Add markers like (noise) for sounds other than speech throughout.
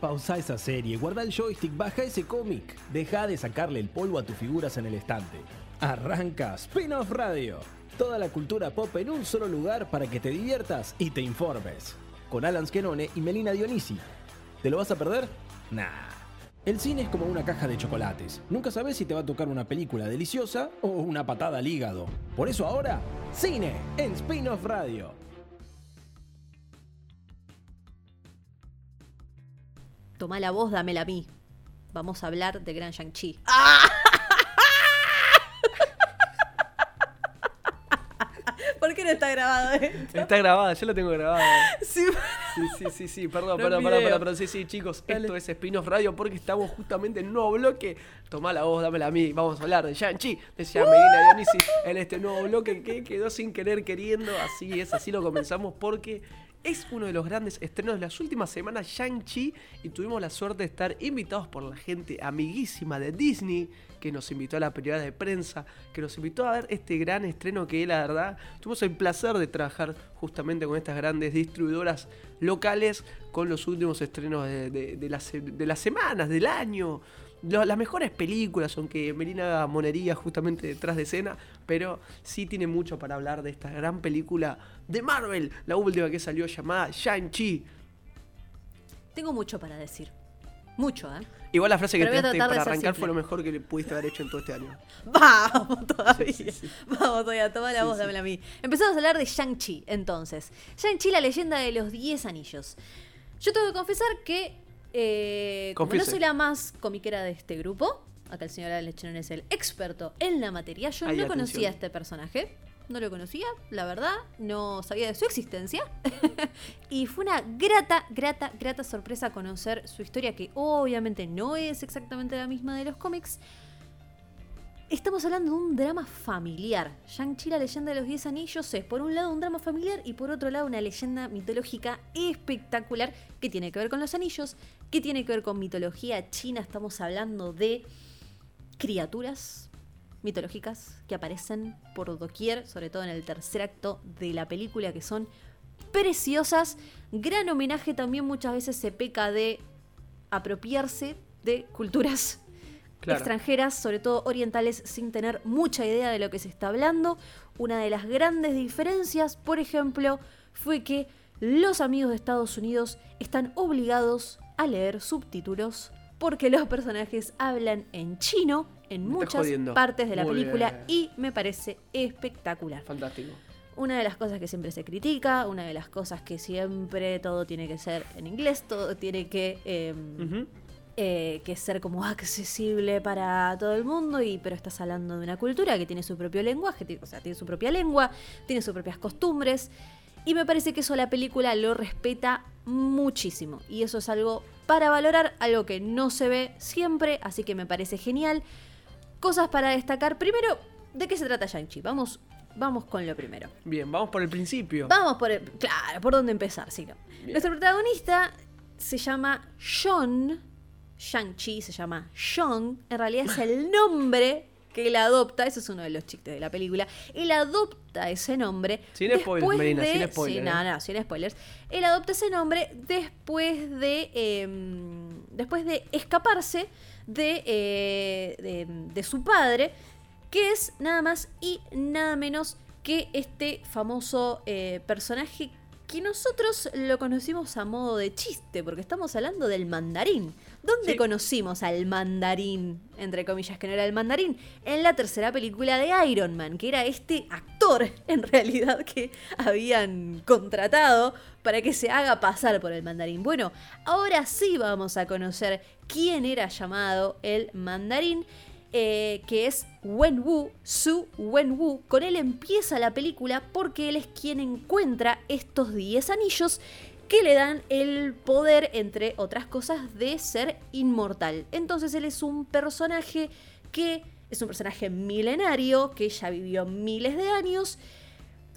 Pausa esa serie, guarda el joystick, baja ese cómic. Deja de sacarle el polvo a tus figuras en el estante. Arranca Spin-off Radio. Toda la cultura pop en un solo lugar para que te diviertas y te informes. Con Alan Skenone y Melina Dionisi. ¿Te lo vas a perder? Nah. El cine es como una caja de chocolates. Nunca sabes si te va a tocar una película deliciosa o una patada al hígado. Por eso ahora, cine en Spin-off Radio. Toma la voz, dámela a mí. Vamos a hablar de Gran Shang-Chi. (laughs) ¿Por qué no está grabado esto? Está grabada, yo lo tengo grabada. Sí. Sí, sí, sí, sí, perdón, No perdón, perdón, perdón, perdón, sí, sí, chicos, Dale. esto es Spin-off Radio porque estamos justamente en un nuevo bloque. Tomá la voz, dámela a mí, vamos a hablar de Shang-Chi, decía Medina Dionisi en este nuevo bloque que quedó sin querer queriendo, así es, así lo comenzamos porque es uno de los grandes estrenos de las últimas semanas, Shang-Chi, y tuvimos la suerte de estar invitados por la gente amiguísima de Disney, que nos invitó a la periodada de prensa, que nos invitó a ver este gran estreno que la verdad tuvimos el placer de trabajar justamente con estas grandes distribuidoras locales con los últimos estrenos de, las, de las semanas, del año. Lo- las mejores películas, aunque Melina monería justamente detrás de escena, pero sí tiene mucho para hablar de esta gran película de Marvel, la última que salió llamada Shang-Chi. Tengo mucho para decir. Mucho, ¿eh? Igual la frase que de para arrancar simple. fue lo mejor que le pudiste haber hecho en todo este año. (laughs) Vamos todavía. Sí, sí, sí. Vamos todavía, toma la voz, dámela a mí. Empezamos a hablar de Shang-Chi, entonces. Shang-Chi, la leyenda de los 10 anillos. Yo tengo que confesar que, eh, como no soy la más comiquera de este grupo, acá el señor Alex Chenón es el experto en la materia, yo no atención. conocía a este personaje. No lo conocía, la verdad, no sabía de su existencia. (laughs) y fue una grata, grata, grata sorpresa conocer su historia, que obviamente no es exactamente la misma de los cómics, Estamos hablando de un drama familiar. Shang-Chi, la leyenda de los 10 anillos, es por un lado un drama familiar y por otro lado una leyenda mitológica espectacular que tiene que ver con los anillos, que tiene que ver con mitología china. Estamos hablando de criaturas mitológicas que aparecen por doquier, sobre todo en el tercer acto de la película, que son preciosas. Gran homenaje también muchas veces se peca de apropiarse de culturas Claro. extranjeras, sobre todo orientales, sin tener mucha idea de lo que se está hablando. Una de las grandes diferencias, por ejemplo, fue que los amigos de Estados Unidos están obligados a leer subtítulos porque los personajes hablan en chino en muchas jodiendo. partes de la Muy película bien. y me parece espectacular. Fantástico. Una de las cosas que siempre se critica, una de las cosas que siempre todo tiene que ser en inglés, todo tiene que em. Eh, que es ser como (laughs) accesible para todo el mundo, y pero estás hablando de una cultura que tiene su propio lenguaje, o sea, tiene su propia lengua, tiene sus propias costumbres, y me parece que eso la película lo respeta muchísimo, y eso es algo para valorar, algo que no se ve siempre, así que me parece genial. Cosas para destacar. Primero, ¿de qué se trata Shang-Chi? Vamos, vamos con lo primero. Bien, vamos por el principio. Vamos por el, claro, por dónde empezar, sí, no. Nuestro protagonista se llama Sean. Shang-Chi se llama Sean. En realidad es el nombre que él adopta. Ese es uno de los chistes de la película. Él adopta ese nombre. Sin spoilers, Melina, de- sin spoilers, Sí, no, eh. no, sin spoilers. Él adopta ese nombre después de. em, después de escaparse de, eh, de, de su padre. Que es nada más y nada menos que este famoso eh, personaje que nosotros lo conocimos a modo de chiste, porque estamos hablando del mandarín. ¿Dónde Sí. conocimos al mandarín? Entre comillas, que no era el mandarín. En la tercera película de Iron Man, que era este actor, (laughs) en realidad, que habían contratado para que se haga pasar por el mandarín. Bueno, ahora sí vamos a conocer quién era llamado el mandarín eh, que es Wenwu, Su Wenwu. Con él empieza la película porque él es quien encuentra estos 10 anillos que le dan el poder, entre otras cosas, de ser inmortal. Entonces él es un personaje que es un personaje milenario, que ya vivió miles de años,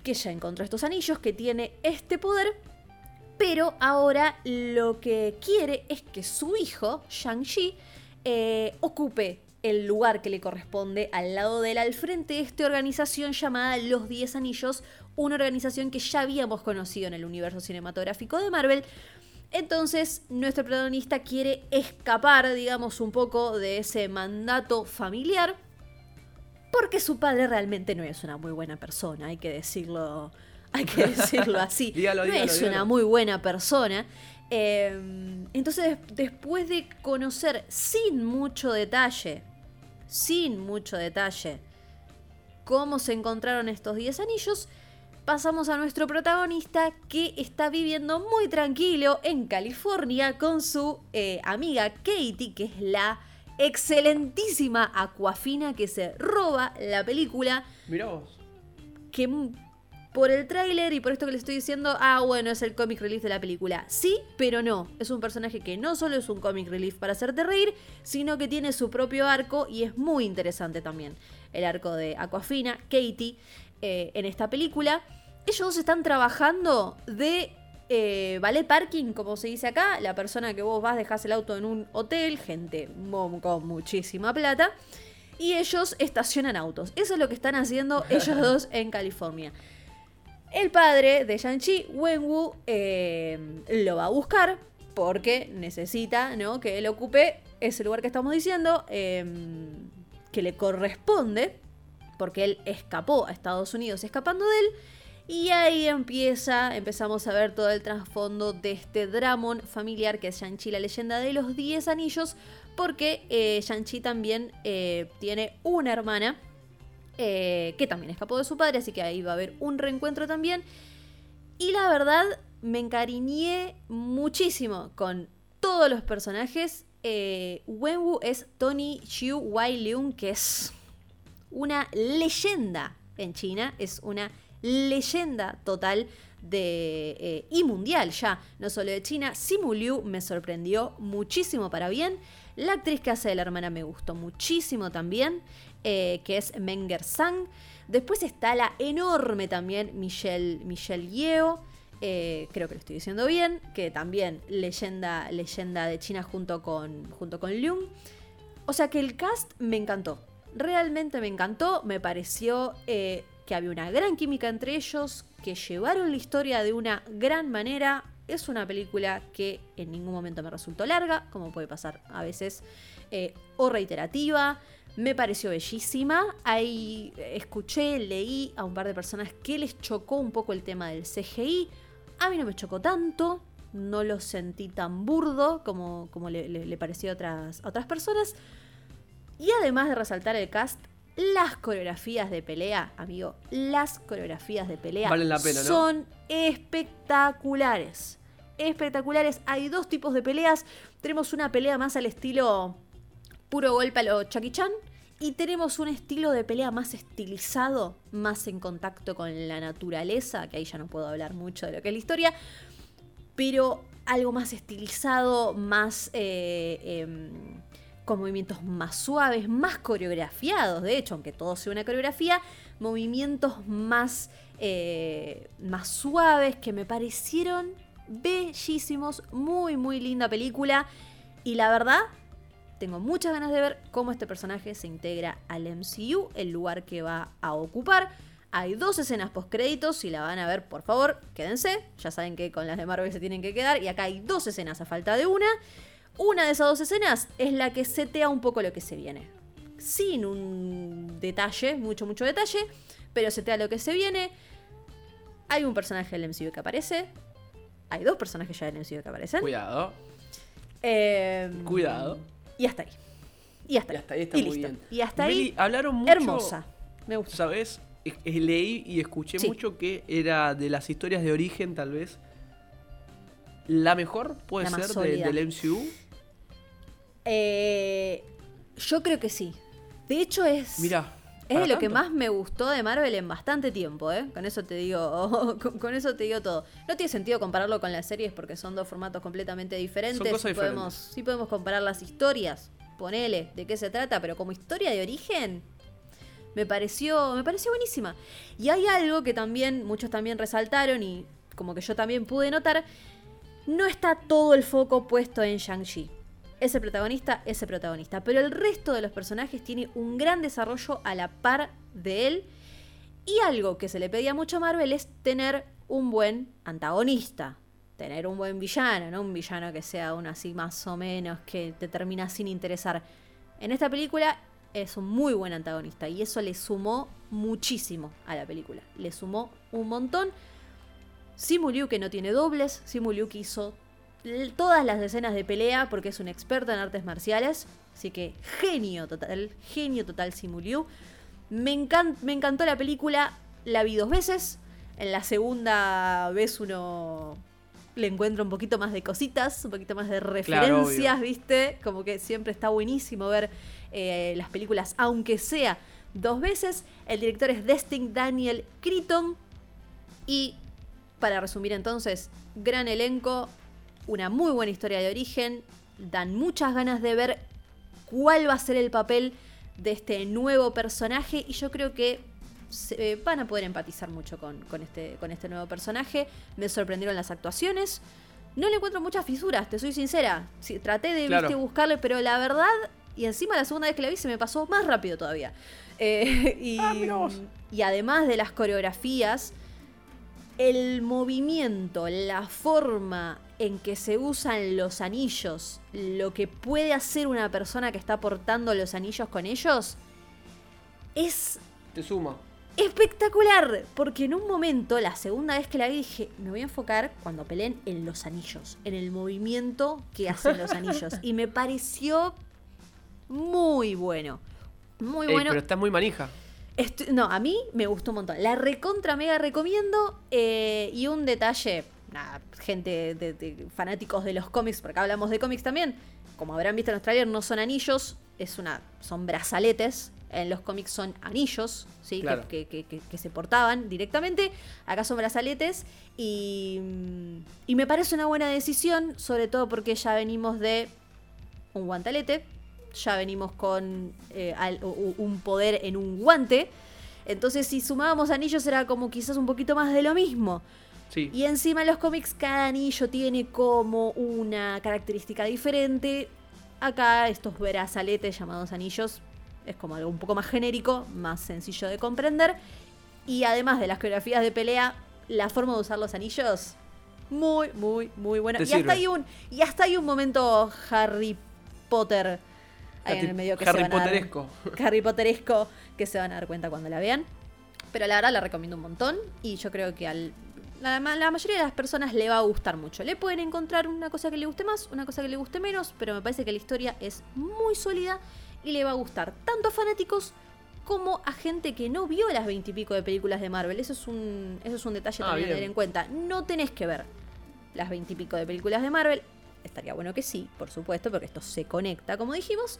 que ya encontró estos anillos, que tiene este poder, pero ahora lo que quiere es que su hijo, Shang-Chi, eh, ocupe el lugar que le corresponde al lado de él, al frente de esta organización llamada Los Diez Anillos, una organización que ya habíamos conocido en el universo cinematográfico de Marvel Entonces, nuestro protagonista quiere escapar, digamos, un poco de ese mandato familiar, porque su padre realmente no es una muy buena persona, hay que decirlo, hay que decirlo (laughs) así. Dígalo, no dígalo, es dígalo. una muy buena persona. Eh, entonces, después de conocer sin mucho detalle, sin mucho detalle, cómo se encontraron estos 10 anillos, pasamos a nuestro protagonista que está viviendo muy tranquilo en California con su eh, amiga Katie, que es la excelentísima Aquafina que se roba la película, Mirá vos. que por el tráiler y por esto que les estoy diciendo, ah, bueno, es el comic relief de la película. Sí, pero no. Es un personaje que no solo es un comic relief para hacerte reír, sino que tiene su propio arco y es muy interesante también. El arco de Aquafina, Katie, eh, en esta película. Ellos dos están trabajando de eh, ballet parking, como se dice acá. La persona que vos vas, dejás el auto en un hotel, gente con muchísima plata. Y ellos estacionan autos. Eso es lo que están haciendo ellos (laughs) dos en California. El padre de Shang-Chi, Wenwu, eh, lo va a buscar porque necesita ¿no? que él ocupe ese lugar que estamos diciendo, eh, que le corresponde, porque él escapó a Estados Unidos escapando de él. Y ahí empieza, empezamos a ver todo el trasfondo de este dramón familiar que es Shang-Chi, la leyenda de los 10 anillos, porque eh, Shang-Chi también eh, tiene una hermana eh, que también escapó de su padre, así que ahí va a haber un reencuentro también. Y la verdad, me encariñé muchísimo con todos los personajes. Eh, Wenwu es Tony Xiu Wai Leung, que es una leyenda en China, es una leyenda total de eh, y mundial ya, no solo de China. Simu Liu me sorprendió muchísimo para bien. La actriz que hace de la hermana me gustó muchísimo también, eh, que es Menger Sang. Después está la enorme también Michelle, Michelle Yeo. eh, creo que lo estoy diciendo bien, que también leyenda, leyenda de China junto con, junto con. O sea que el cast me encantó. Realmente me encantó. Me pareció que había una gran química entre ellos, que llevaron la historia de una gran manera. Es una película que en ningún momento me resultó larga, como puede pasar a veces, eh, o reiterativa. Me pareció bellísima. Ahí eh, escuché, leí a un par de personas que les chocó un poco el tema del CGI. A mí no me chocó tanto. No lo sentí tan burdo como, como le, pareció a otras, a otras personas. Y además de resaltar el cast, las coreografías de pelea, amigo, las coreografías de pelea Valen la pena, ¿no? son espectaculares. Espectaculares. Hay dos tipos de peleas. Tenemos una pelea más al estilo puro golpe a lo Chucky Chan. Y tenemos un estilo de pelea más estilizado, más en contacto con la naturaleza, que ahí ya no puedo hablar mucho de lo que es la historia, pero algo más estilizado, más eh, em, con movimientos más suaves, más coreografiados, de hecho, aunque todo sea una coreografía, movimientos más, eh, más suaves que me parecieron bellísimos, muy, muy linda película. Y la verdad, tengo muchas ganas de ver cómo este personaje se integra al MCU, el lugar que va a ocupar. Hay dos escenas post créditos, si la van a ver, por favor, quédense. Ya saben que con las de Marvel se tienen que quedar. Y acá hay dos escenas a falta de una. Una de esas dos escenas es la que setea un poco lo que se viene. Sin un detalle, mucho, mucho detalle, pero setea lo que se viene. Hay un personaje del MCU que aparece. Hay dos personajes ya del MCU que aparecen. Cuidado. Eh, Cuidado. Y hasta ahí. Y hasta Y hasta ahí está Y muy listo. bien. Y hasta Meli, ahí. hablaron mucho. Hermosa. Me gusta. ¿Sabes? Leí y escuché Sí. mucho que era de las historias de origen, tal vez. La mejor puede La ser de- del MCU. Eh, yo creo que sí. De hecho, es. Mira. Es de lo que más me gustó de Marvel en bastante tiempo, ¿eh? Con eso te digo, (laughs) con, con eso te digo todo. No tiene sentido compararlo con las series porque son dos formatos completamente diferentes. Son cosas podemos, sí podemos comparar las historias, ponele de qué se trata, pero como historia de origen me pareció, me pareció buenísima. Y hay algo que también muchos también resaltaron y como que yo también pude notar, no está todo el foco puesto en Shang-Chi. Ese protagonista, ese protagonista. Pero el resto de los personajes tiene un gran desarrollo a la par de él. Y algo que se le pedía mucho a Marvel es tener un buen antagonista. tener un buen villano, no un villano que sea uno así más o menos, que te termina sin interesar. En esta película es un muy buen antagonista y eso le sumó muchísimo a la película. Le sumó un montón. Simu Liu que no tiene dobles, Simu Liu que hizo todas las escenas de pelea porque es un experto en artes marciales. Así que genio total, genio total Simu Liu. Me, me encantó la película, la vi dos veces. En la segunda vez uno le encuentra un poquito más de cositas, un poquito más de referencias, ¿viste? Como que siempre está buenísimo ver eh, las películas, aunque sea dos veces. El director es Destin Daniel Crichton. Y para resumir entonces, gran elenco, una muy buena historia de origen, dan muchas ganas de ver cuál va a ser el papel de este nuevo personaje y yo creo que eh, van a poder empatizar mucho con, este, con este nuevo personaje. Me sorprendieron las actuaciones. No le encuentro muchas fisuras, te soy sincera. traté de buscarle, pero la verdad, y encima la segunda vez que la vi se me pasó más rápido todavía. (laughs) Eh, y, ah, y además de las coreografías, el movimiento, la forma en que se usan los anillos, lo que puede hacer una persona que está portando los anillos con ellos, es... Te suma espectacular. Porque en un momento, la segunda vez que la vi, dije, me voy a enfocar cuando peleen en los anillos, en el movimiento que hacen los anillos. (laughs) Y me pareció muy bueno. Muy bueno. Pero está muy manija. no, a mí me gustó un montón. La recontra mega recomiendo. Eh, y un detalle, nada, gente de, fanáticos de los cómics, porque hablamos de cómics también. Como habrán visto en Australia, no son anillos, es una, son brazaletes en los cómics son anillos, ¿sí? Que, se portaban directamente. Acá son brazaletes. Y, y me parece una buena decisión, sobre todo porque ya venimos de un guantalete. Ya venimos con eh, un poder en un guante. Entonces, si sumábamos anillos, era como quizás un poquito más de lo mismo. Sí. Y encima en los cómics, cada anillo tiene como una característica diferente. Acá, estos brazaletes llamados anillos es como algo un poco más genérico, más sencillo de comprender. Y además de las coreografías de pelea, la forma de usar los anillos, muy, muy, muy buena. Y hasta, hay un, y hasta hay un momento Harry Potter ahí en el medio que Harry se van Potteresco. (laughs) Harry Potteresco que se van a dar cuenta cuando la vean. Pero la verdad la recomiendo un montón y yo creo que al la, la, mayoría de las personas le va a gustar mucho. Le pueden encontrar una cosa que le guste más, una cosa que le guste menos, pero me parece que la historia es muy sólida y le va a gustar tanto a fanáticos como a gente que no vio las veintipico de películas de Marvel. Eso es un, eso es un detalle ah, también a tener en cuenta. No tenés que ver las veintipico de películas de Marvel. Estaría bueno que sí, por supuesto, porque esto se conecta, como dijimos.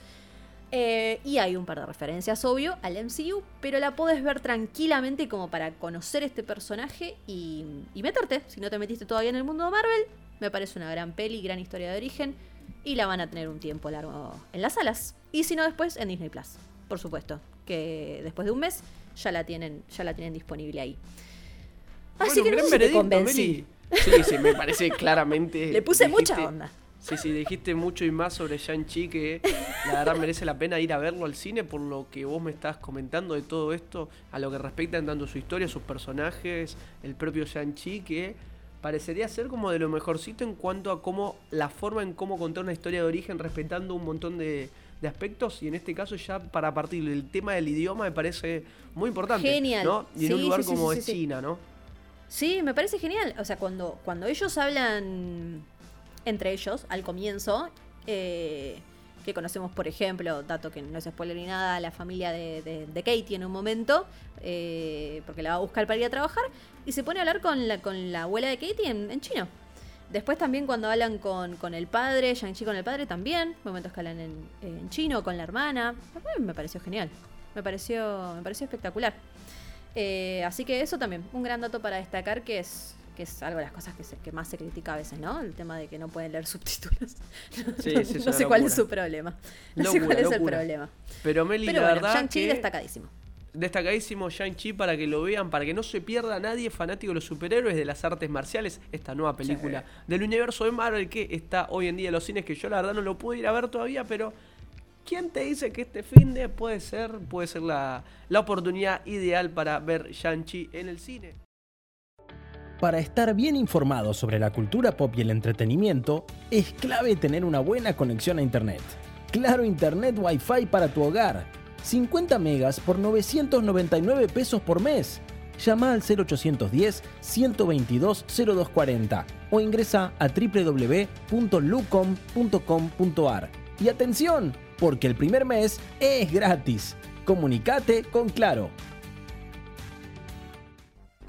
Eh, y hay un par de referencias, obvio, al MCU, pero la podés ver tranquilamente como para conocer este personaje y, y meterte. Si no te metiste todavía en el mundo de Marvel, me parece una gran peli, gran historia de origen y la van a tener un tiempo largo en las salas. Y si no, después en Disney Plus, por supuesto, que después de un mes ya la tienen, ya la tienen disponible ahí. Así que no sé te convencí. Sí, sí, me parece claramente. (laughs) Le puse mucha onda. Sí, sí, dijiste mucho y más sobre Shang-Chi que la verdad merece la pena ir a verlo al cine por lo que vos me estás comentando de todo esto, a lo que respecta en tanto su historia, sus personajes, el propio Shang-Chi que parecería ser como de lo mejorcito en cuanto a cómo la forma en cómo contar una historia de origen respetando un montón de, aspectos y en este caso ya para partir del tema del idioma me parece muy importante. Genial. ¿no? Y en un lugar como es China, ¿no? Sí, me parece genial. O sea, cuando, cuando ellos hablan entre ellos al comienzo, eh, que conocemos, por ejemplo, dato que no es spoiler ni nada, la familia de, de, Katie en un momento, eh, porque la va a buscar para ir a trabajar, y se pone a hablar con la, con la abuela de Katie en, chino. Después también cuando hablan con, con el padre, Shang-Chi con el padre también, momentos que hablan en, chino, con la hermana, me pareció genial, me pareció, me pareció espectacular. Eh, así que eso también, un gran dato para destacar que es que es algo de las cosas que, que más se critica a veces, ¿no? El tema de que no pueden leer (laughs) subtítulos. no, sé cuál es su problema. No sé cuál es el problema. Pero Meli, la verdad Shang-Chi destacadísimo. Destacadísimo Shang-Chi para que lo vean, para que no se pierda nadie fanático de los superhéroes, de las artes marciales, esta nueva película del universo de Marvel que está hoy en día en los cines, que yo la verdad no lo pude ir a ver todavía, pero ¿quién te dice que este fin de puede ser, puede ser la, la oportunidad ideal para ver Shang-Chi en el cine? Para estar bien informado sobre la cultura pop y el entretenimiento, es clave tener una buena conexión a Internet. Claro Internet Wi-Fi para tu hogar. 50 megas por 999 pesos por mes. Llama al 0810-122-0240 o ingresa a www.lucom.com.ar. Y atención, porque el primer mes es gratis. Comunicate con Claro.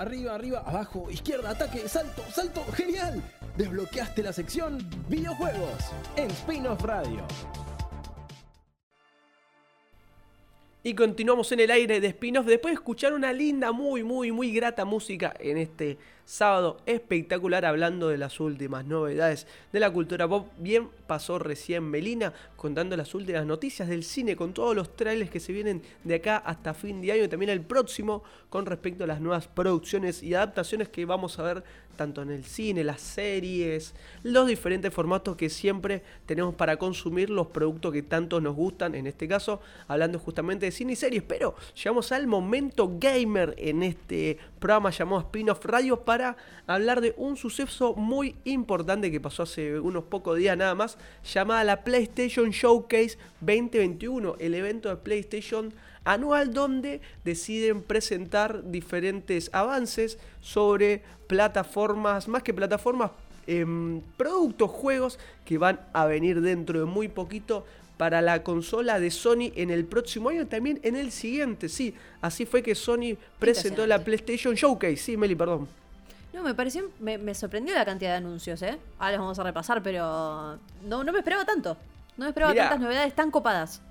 Arriba, arriba, abajo, izquierda, ataque, salto, salto, genial. Desbloqueaste la sección videojuegos en Spin-off Radio. Y continuamos en el aire de spin-off después de escuchar una linda, muy, muy, muy grata música en este sábado espectacular hablando de las últimas novedades de la cultura pop. Bien pasó recién Melina contando las últimas noticias del cine con todos los trailers que se vienen de acá hasta fin de año y también el próximo con respecto a las nuevas producciones y adaptaciones que vamos a ver tanto en el cine, las series, los diferentes formatos que siempre tenemos para consumir los productos que tanto nos gustan, en este caso hablando justamente de cine y series, pero llegamos al momento gamer en este programa llamado Spin-off Radio para hablar de un suceso muy importante que pasó hace unos pocos días nada más, llamada la PlayStation Showcase 2021, el evento de PlayStation anual donde deciden presentar diferentes avances sobre plataformas, más que plataformas, em, productos, juegos que van a venir dentro de muy poquito para la consola de Sony en el próximo año, también en el siguiente, sí. Así fue que Sony presentó la PlayStation Showcase, sí, Meli, perdón. No, me pareció, me, sorprendió la cantidad de anuncios, ¿eh? Ahora los vamos a repasar, pero no, no me esperaba tanto. No me esperaba tantas novedades tan copadas.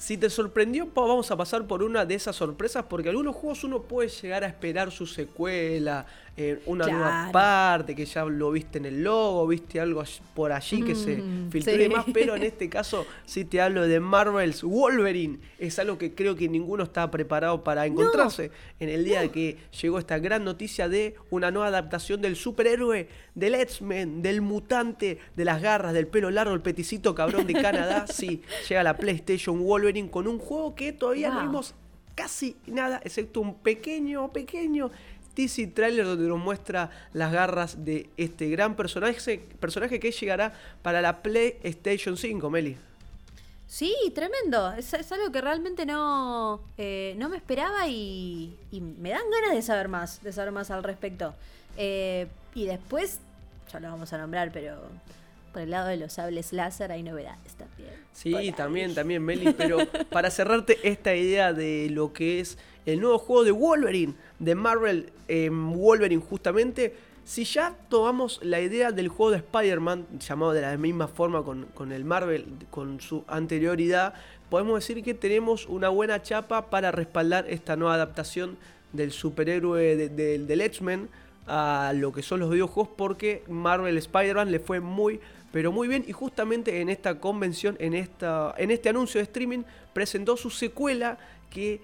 Si te sorprendió, vamos a pasar por una de esas sorpresas, porque algunos juegos uno puede llegar a esperar su secuela, eh, una nueva parte, que ya lo viste en el logo, viste algo por allí que se mm, filtró y demás, pero en este caso si te hablo de Marvel's Wolverine, es algo que creo que ninguno estaba preparado para encontrarse en el día que llegó esta gran noticia de una nueva adaptación del superhéroe, del X-Men, del mutante, de las garras, del pelo largo, el peticito cabrón de Canadá, (laughs) sí, llega la PlayStation Wolverine con un juego que todavía no vimos casi nada, excepto un pequeño, pequeño teasy trailer donde nos muestra las garras de este gran personaje, personaje que llegará para la PlayStation 5, Meli. Sí, tremendo. Es, algo que realmente no, eh, no me esperaba y, me dan ganas de saber más, de saber más al respecto. Eh, y después, ya lo vamos a nombrar, pero por el lado de los sables láser hay novedades también. Sí, también, también, Meli. Pero para cerrarte esta idea de lo que es el nuevo juego de Wolverine, de Marvel em, Wolverine justamente, si ya tomamos la idea del juego de Spider-Man, llamado de la misma forma con, el Marvel, con su anterioridad, podemos decir que tenemos una buena chapa para respaldar esta nueva adaptación del superhéroe del X-Men a lo que son los videojuegos porque Marvel Spider-Man le fue muy pero muy bien y justamente en esta convención, en, esta, en este anuncio de streaming presentó su secuela que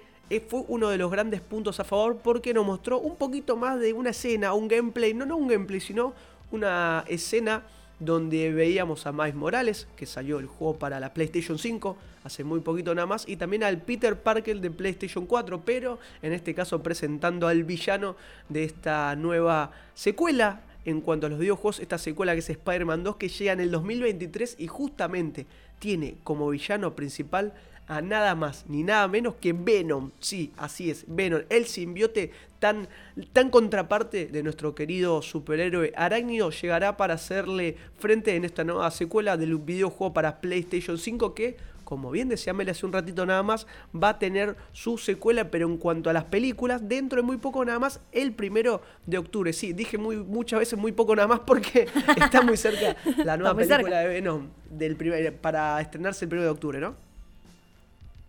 fue uno de los grandes puntos a favor porque nos mostró un poquito más de una escena, un gameplay, no, no un gameplay, sino una escena donde veíamos a Miles Morales, que salió el juego para la PlayStation 5 hace muy poquito nada más, y también al Peter Parker de PlayStation 4, pero en este caso presentando al villano de esta nueva secuela en cuanto a los videojuegos, esta secuela que es Spider-Man 2 que llega en el 2023 y justamente tiene como villano principal a nada más ni nada menos que Venom. Sí, así es, Venom, el simbiote tan, tan contraparte de nuestro querido superhéroe arácnido, llegará para hacerle frente en esta nueva secuela del videojuego para PlayStation 5 que, como bien decía Mel hace un ratito nada más, va a tener su secuela, pero en cuanto a las películas, dentro de muy poco nada más, el primero de octubre. Sí, dije muy, muchas veces muy poco nada más porque (laughs) está muy cerca la nueva película de Venom del primer, para estrenarse el primero de octubre, ¿no?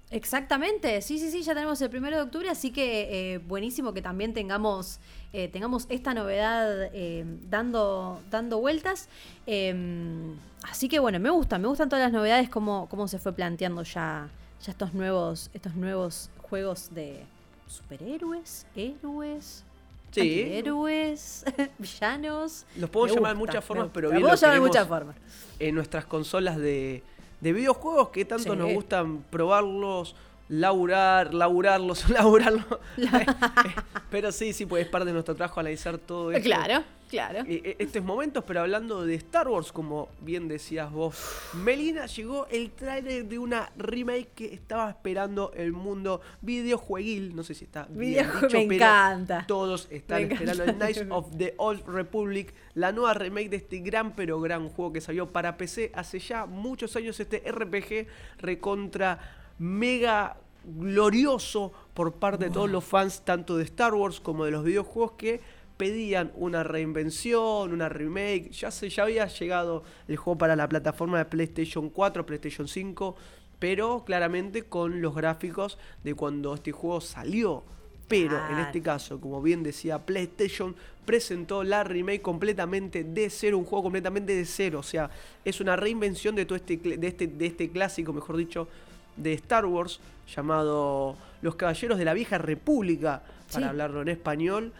Exactamente, sí, sí, sí, ya tenemos el primero de octubre, así que eh, buenísimo que también tengamos, eh, tengamos esta novedad eh, dando, dando vueltas. Em, así que bueno, me gusta, me gustan todas las novedades, cómo, cómo se fue planteando ya, ya estos nuevos, estos nuevos juegos de superhéroes, héroes. Sí. Héroes, (laughs) villanos. Los puedo llamar de muchas formas, pero bien. Los puedo llamar de muchas formas. En nuestras consolas de, de videojuegos que tanto nos gustan probarlos laburar, laburarlos, laburarlo. (laughs) (laughs) pero sí, sí, pues es parte de nuestro trabajo analizar todo esto. Claro, claro. Eh, estos momentos, pero hablando de Star Wars, como bien decías vos, Melina llegó el trailer de una remake que estaba esperando el mundo videojueguil. No sé si está bien Videojue- dicho, me pero encanta. Todos están Me esperando el. Knights of the Old Republic, la nueva remake de este gran pero gran juego que salió para PC hace ya muchos años. Este RPG recontra mega glorioso por parte de todos los fans, tanto de Star Wars como de los videojuegos que pedían una reinvención, una remake. Ya se ya había llegado el juego para la plataforma de PlayStation 4, PlayStation 5, pero claramente con los gráficos de cuando este juego salió. Pero en este caso, como bien decía, PlayStation presentó la remake completamente de cero, un juego completamente de cero. O sea, es una reinvención de todo este, de este, de este clásico, mejor dicho, de Star Wars, llamado Los Caballeros de la Vieja República, para Sí. hablarlo en español,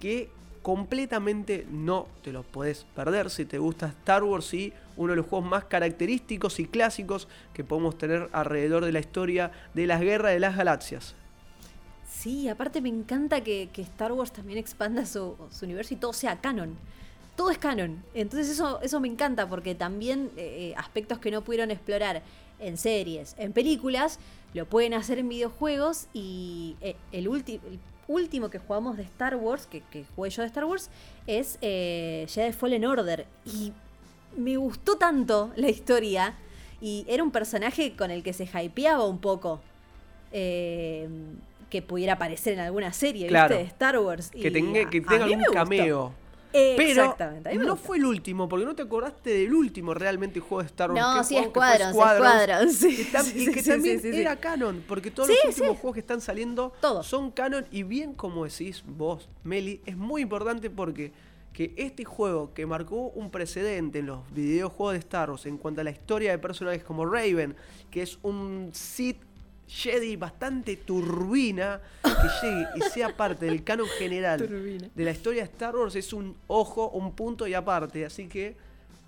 que completamente no te lo podés perder si te gusta Star Wars y uno de los juegos más característicos y clásicos que podemos tener alrededor de la historia de las guerras de las galaxias. Sí, aparte me encanta que, que Star Wars también expanda su, su universo y todo sea canon. Todo es canon. Entonces eso, eso me encanta porque también eh, eh, aspectos que no pudieron explorar en series, en películas, lo pueden hacer en videojuegos y eh, el, el último que jugamos de Star Wars, que, que jugué yo de Star Wars, es eh, Jedi Fallen Order. Y me gustó tanto la historia y era un personaje con el que se hypeaba un poco. eh, que pudiera aparecer en alguna serie, Claro. ¿viste? De Star Wars. Que Y tenga, que tenga algún cameo. Pero Exactamente. me no fue el último, porque no te acordaste del último realmente juego de Star Wars. No, sí, Squadrons, Squadrons, sí, y que sí, también sí, era canon, porque todos los últimos juegos que están saliendo Todos. son canon. Y bien como decís vos, Meli, es muy importante porque que este juego que marcó un precedente en los videojuegos de Star Wars en cuanto a la historia de personajes como Raven, que es un Sith Jedi bastante turbina, que llegue y sea parte del canon general Turbina. de la historia de Star Wars es un ojo, un punto y aparte. Así que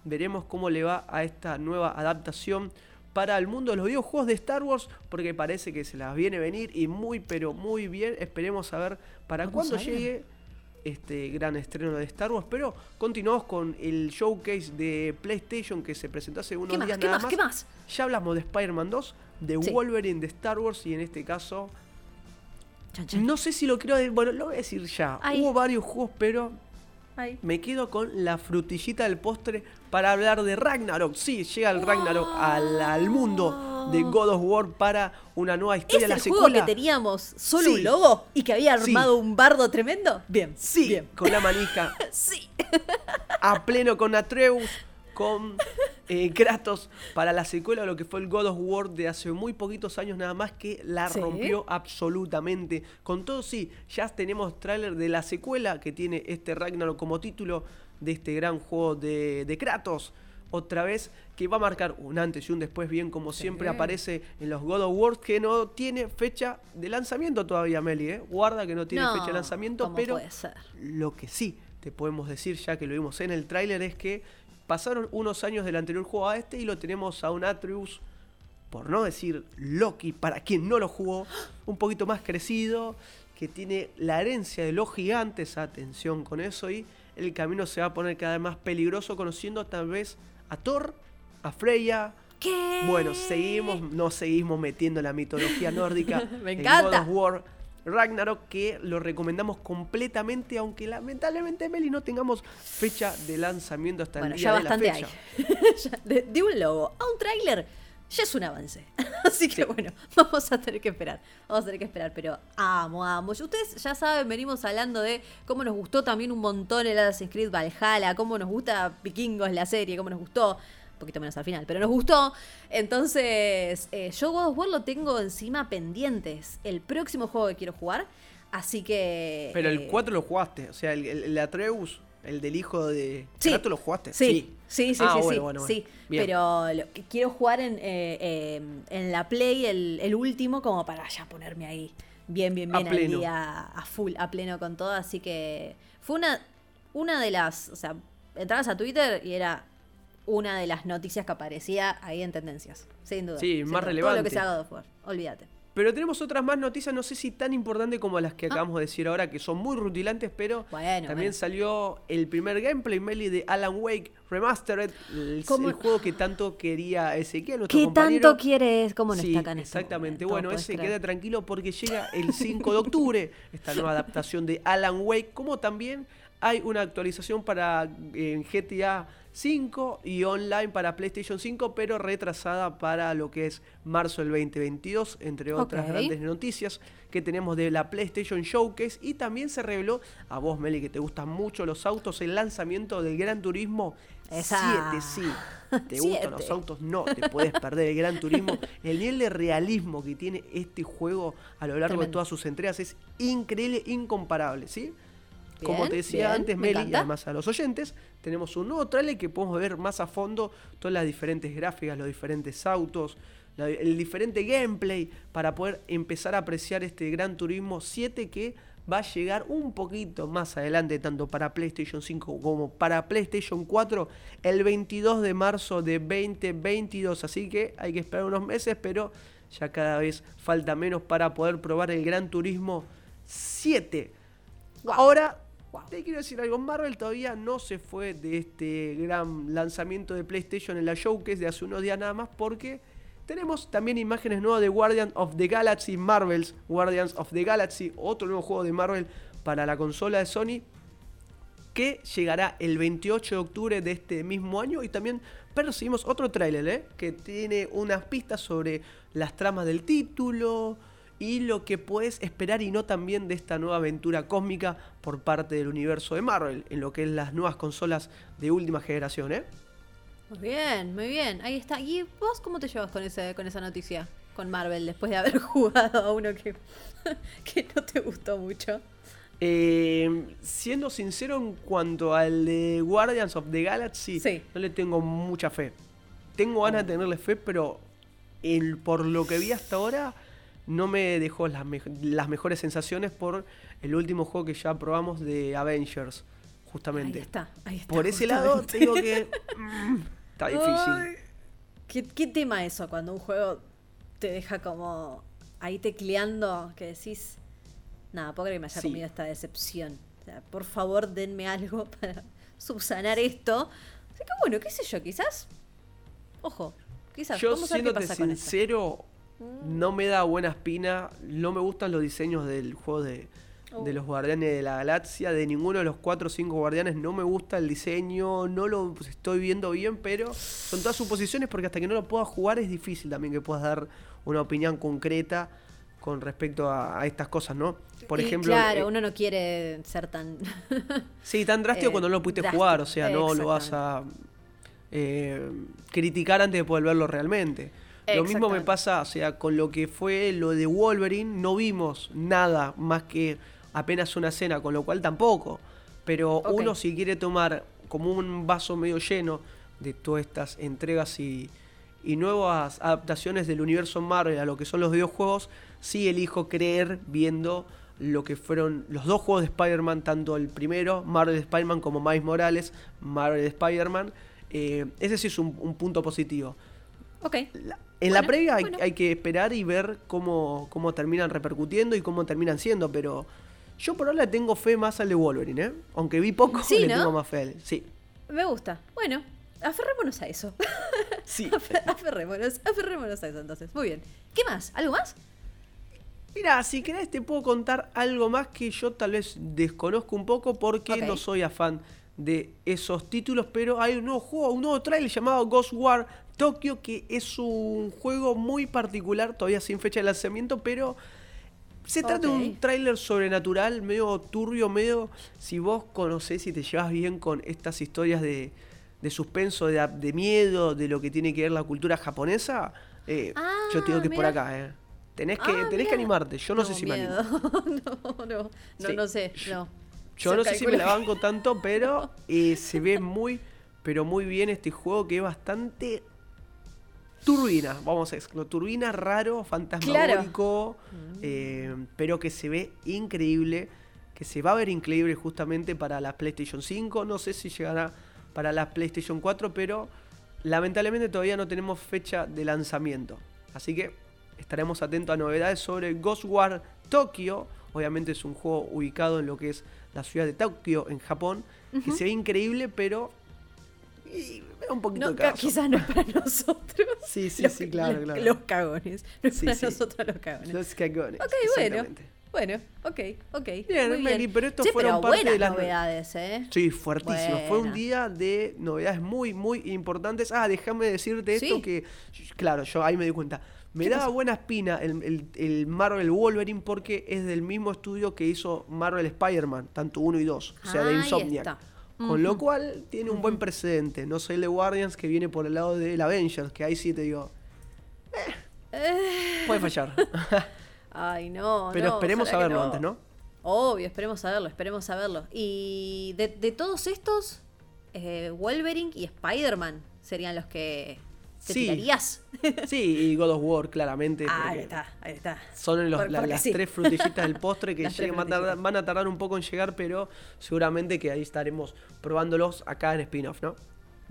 veremos cómo le va a esta nueva adaptación para el mundo de los videojuegos de Star Wars, porque parece que se las viene a venir y muy, pero muy bien. Esperemos a ver para cuándo llegue este gran estreno de Star Wars. Pero continuamos con el showcase de PlayStation que se presentó hace unos ¿Qué más? días ¿Qué nada más? ¿Qué más? Ya hablamos de Spider-Man 2, de Sí. Wolverine, de Star Wars y en este caso Chan, chan. no sé si lo quiero. Bueno, lo voy a decir ya. Ay. Hubo varios juegos, pero Me quedo con la frutillita del postre para hablar de Ragnarok. Sí, llega el Ragnarok al, al mundo de God of War para una nueva ¿Es historia. el la juego que teníamos solo Sí. un lobo y que había Sí. armado un bardo tremendo? Bien. Sí, Bien. con la manija (laughs) Sí. a pleno con Atreus, con (laughs) eh, Kratos para la secuela de lo que fue el God of War de hace muy poquitos años nada más que la Sí. rompió absolutamente. Con todo sí, ya tenemos tráiler de la secuela que tiene este Ragnarok como título de este gran juego de, de Kratos. Otra vez que va a marcar un antes y un después, bien como siempre aparece en los God of War, que no tiene fecha de lanzamiento todavía, Meli. ¿eh? Guarda que no tiene No, fecha de lanzamiento, ¿cómo pero lo que sí te podemos decir, ya que lo vimos en el tráiler, es que pasaron unos años del anterior juego a este y lo tenemos a un Atreus, por no decir Loki, para quien no lo jugó, un poquito más crecido, que tiene la herencia de los gigantes, atención con eso, y el camino se va a poner cada vez más peligroso, conociendo tal vez a Thor, a Freya. ¿Qué? Bueno, seguimos, nos seguimos metiendo en la mitología nórdica. (laughs) Me en encanta. God of War Ragnarok, que lo recomendamos completamente, aunque lamentablemente, Meli, no tengamos fecha de lanzamiento hasta Bueno, el ya día de la bastante fecha. hay. (laughs) Ya, de, de un logo a un tráiler ya es un avance. (laughs) Así que bueno, vamos a tener que esperar. Vamos a tener que esperar, pero amo, amo. Ustedes ya saben, venimos hablando de cómo nos gustó también un montón el Assassin's Creed Valhalla, cómo nos gusta Vikingos la serie, cómo nos gustó. Un poquito menos al final, pero nos gustó. Entonces, eh, yo God of War lo tengo encima pendientes. El próximo juego que quiero jugar. Así que. Pero el eh, 4 lo jugaste, o sea, el, el- el Atreus, el del hijo de Sí. Kratos, lo jugaste. Sí, sí, sí, Ah, sí, bueno, sí, bueno, bueno. sí. Bien. Pero lo quiero jugar en, eh, eh, en la Play, el, el último, como para ya ponerme ahí bien, bien, A bien al pleno. día, a full, a pleno con todo. Así que fue una, una de las, o sea, entrabas a Twitter y era una de las noticias que aparecía ahí en tendencias, sin duda. Sí, sin más duda. Todo lo relevante. que sea God of War, olvídate. Pero tenemos otras más noticias, no sé si tan importantes como las que Ah. acabamos de decir ahora, que son muy rutilantes, pero Bueno, también bueno. salió el primer gameplay, Meli, de Alan Wake Remastered, el, el juego que tanto quería Ezequiel, nuestro ¿Qué compañero. tanto quieres? ¿Cómo no Sí, está acá en este exactamente. momento? Bueno, ¿Podés ese creer? queda tranquilo porque llega el 5 de octubre esta nueva (laughs) adaptación de Alan Wake, como también hay una actualización para eh, GTA 5 y online para PlayStation 5, pero retrasada para lo que es marzo del 2022, entre otras grandes noticias que tenemos de la PlayStation Showcase y también se reveló a vos Meli que te gustan mucho los autos el lanzamiento del Gran Turismo Esa. 7, sí. (laughs) ¿Te gustan los autos? No, te puedes perder el Gran Turismo. (laughs) El nivel de realismo que tiene este juego a lo largo de todas sus entregas es increíble, incomparable, ¿sí? Como te decía bien, antes, me Meli, y encanta. además a los oyentes, tenemos un nuevo trailer que podemos ver más a fondo todas las diferentes gráficas, los diferentes autos, la- el diferente gameplay para poder empezar a apreciar este Gran Turismo 7 que va a llegar un poquito más adelante, tanto para PlayStation 5 como para PlayStation 4, el 22 de marzo de 2022. Así que hay que esperar unos meses, pero ya cada vez falta menos para poder probar el Gran Turismo 7. Ahora, te quiero decir algo, Marvel todavía no se fue de este gran lanzamiento de PlayStation en la showcase de hace unos días nada más porque tenemos también imágenes nuevas de Guardians of the Galaxy, Marvel's Guardians of the Galaxy, otro nuevo juego de Marvel para la consola de Sony que llegará el 28 de octubre de este mismo año y también percibimos otro tráiler ¿eh? que tiene unas pistas sobre las tramas del título y lo que puedes esperar y no también de esta nueva aventura cósmica por parte del universo de Marvel en lo que es las nuevas consolas de última generación. ¿eh? Muy bien, muy bien. Ahí está. ¿Y vos cómo te llevas con, ese, con esa noticia? Con Marvel, después de haber (laughs) jugado a uno que, (laughs) que no te gustó mucho. Eh, siendo sincero en cuanto al de Guardians of the Galaxy, Sí. no le tengo mucha fe. Tengo ganas de tenerle fe, pero el- por lo que vi hasta ahora, no me dejó las, me- las mejores sensaciones por el último juego que ya probamos de Avengers, justamente. Ahí está, ahí está. Por ese lado, te digo que (laughs) mm, está difícil. ¿Qué, qué tema eso cuando un juego te deja como ahí tecleando que decís, nada, puedo creer que me haya Sí. comido esta decepción. O sea, por favor, denme algo (laughs) para subsanar esto. Así que bueno, qué sé yo, quizás. Ojo, quizás. Yo, siéndote sincero, no me da buena espina. No me gustan los diseños del juego de, de Oh. los Guardianes de la Galaxia. De ninguno de los 4 o 5 Guardianes no me gusta el diseño. No lo estoy viendo bien, pero son todas suposiciones porque hasta que no lo puedas jugar es difícil también que puedas dar una opinión concreta con respecto a, a estas cosas, ¿no? Por Y ejemplo, Claro, eh, uno no quiere ser tan. (laughs) Sí, tan drástico eh, (laughs) cuando no lo pudiste drástico, jugar, o sea, no lo vas a eh, criticar antes de poder verlo realmente. Lo mismo me pasa, o sea, con lo que fue lo de Wolverine, no vimos nada más que apenas una escena, con lo cual tampoco. Pero uno si quiere tomar como un vaso medio lleno de todas estas entregas y, y nuevas adaptaciones del universo Marvel a lo que son los videojuegos, sí elijo creer viendo lo que fueron los dos juegos de Spider-Man, tanto el primero, Marvel de Spider-Man, como Miles Morales, Marvel de Spider-Man. Eh, ese sí es un, un punto positivo. Ok. La- en la previa hay, bueno. hay que esperar y ver cómo, cómo terminan repercutiendo y cómo terminan siendo, pero yo por ahora le tengo fe más al de Wolverine, ¿eh? Aunque vi poco, Sí, le ¿no? tengo más fe a él. Sí, Me gusta. Bueno, aferrémonos a eso. (laughs) sí. Afer- aferrémonos, aferrémonos a eso entonces. Muy bien. ¿Qué más? ¿Algo más? Mira, si querés te puedo contar algo más que yo tal vez desconozco un poco porque no soy afán de esos títulos, pero hay un nuevo juego, un nuevo trailer llamado Ghost War Tokyo, que es un juego muy particular, todavía sin fecha de lanzamiento, pero se trata de un tráiler sobrenatural, medio turbio, medio, si vos conocés y te llevas bien con estas historias de, de suspenso, de, de miedo, de lo que tiene que ver la cultura japonesa, eh, yo te digo Ah, que es por mira. acá, eh. Tenés que, Ah, tenés que animarte, yo no, sé si me animo. (laughs) no, no, no, Sí. no sé, no. Yo Se no sé si me la banco tanto, pero (laughs) eh, se ve muy, pero muy bien este juego que es bastante turbina, vamos a decirlo, turbina raro, fantasmagórico, eh, pero que se ve increíble, que se va a ver increíble justamente para la PlayStation 5, no sé si llegará para la PlayStation 4, pero lamentablemente todavía no tenemos fecha de lanzamiento. Así que estaremos atentos a novedades sobre Ghost War Tokyo. Obviamente es un juego ubicado en lo que es la ciudad de Tokio, en Japón, que se ve increíble, pero y me da un poquito No, de ca- cagazo. quizás no es para (laughs) nosotros. Sí, sí, Los- sí, claro, los- claro. Los cagones. No es Sí, para sí. nosotros los cagones. Los cagones. Ok, bueno. Bueno, ok, ok. Bien, muy Meli, bien. pero estos fueron pero parte de las- novedades, ¿eh? Sí, fuertísimo. Fue un día de novedades muy, muy importantes. Ah, déjame decirte esto que, claro, yo ahí me di cuenta. Me ¿Qué daba buena espina el, el- el Marvel Wolverine porque es del mismo estudio que hizo Marvel Spider-Man, tanto uno y dos, o sea, de Ahí Insomniac. Con lo cual tiene un buen precedente. No soy el Guardians que viene por el lado del Avengers, que ahí sí te digo, Eh, puede fallar. (laughs) Ay, no. Pero no, esperemos saberlo antes, ¿no? Obvio, esperemos saberlo, esperemos saberlo. Y de, de todos estos, eh, Wolverine y Spider-Man serían los que te Sí. tirarías. (laughs) Sí, y God of War, claramente. Ah, ahí está, ahí está. Son los- Por- la- porque las sí. tres frutillitas del postre que (laughs) lleguen- van, a tardar, frutillitas. van a tardar un poco en llegar, pero seguramente que ahí estaremos probándolos acá en spin-off, ¿no?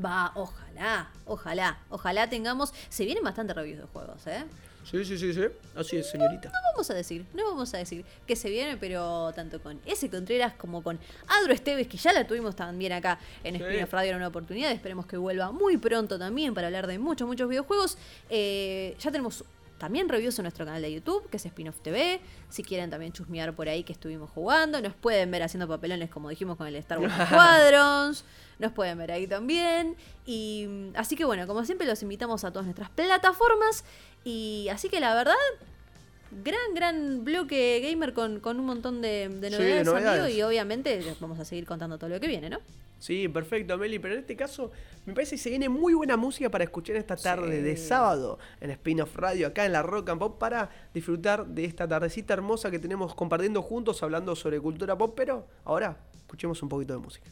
Va, ojalá, ojalá, ojalá tengamos. Se vienen bastante reviews de juegos, ¿eh? Sí, sí, sí, sí. Así es, señorita. No vamos a decir, no vamos a decir que se viene, pero tanto con ese Contreras como con Adro Esteves, que ya la tuvimos también acá en Sí. Spin-off Radio en una oportunidad. Esperemos que vuelva muy pronto también para hablar de muchos, muchos videojuegos. Eh, ya tenemos también reviews en nuestro canal de YouTube, que es Spin-off TV. Si quieren también chusmear por ahí que estuvimos jugando, nos pueden ver haciendo papelones, como dijimos con el Star Wars (laughs) Squadrons. Nos pueden ver ahí también. Y mm, así que bueno, como siempre, los invitamos a todas nuestras plataformas. Y así que la verdad, gran, gran bloque gamer con, con un montón de, de Sí, novedades, amigo. Y obviamente vamos a seguir contando todo lo que viene, ¿no? Sí, perfecto, Meli. Pero en este caso, me parece que se viene muy buena música para escuchar esta tarde de sábado en Spin-off Radio, acá en la Rock and Pop, para disfrutar de esta tardecita hermosa que tenemos compartiendo juntos, hablando sobre cultura pop. Pero ahora, escuchemos un poquito de música.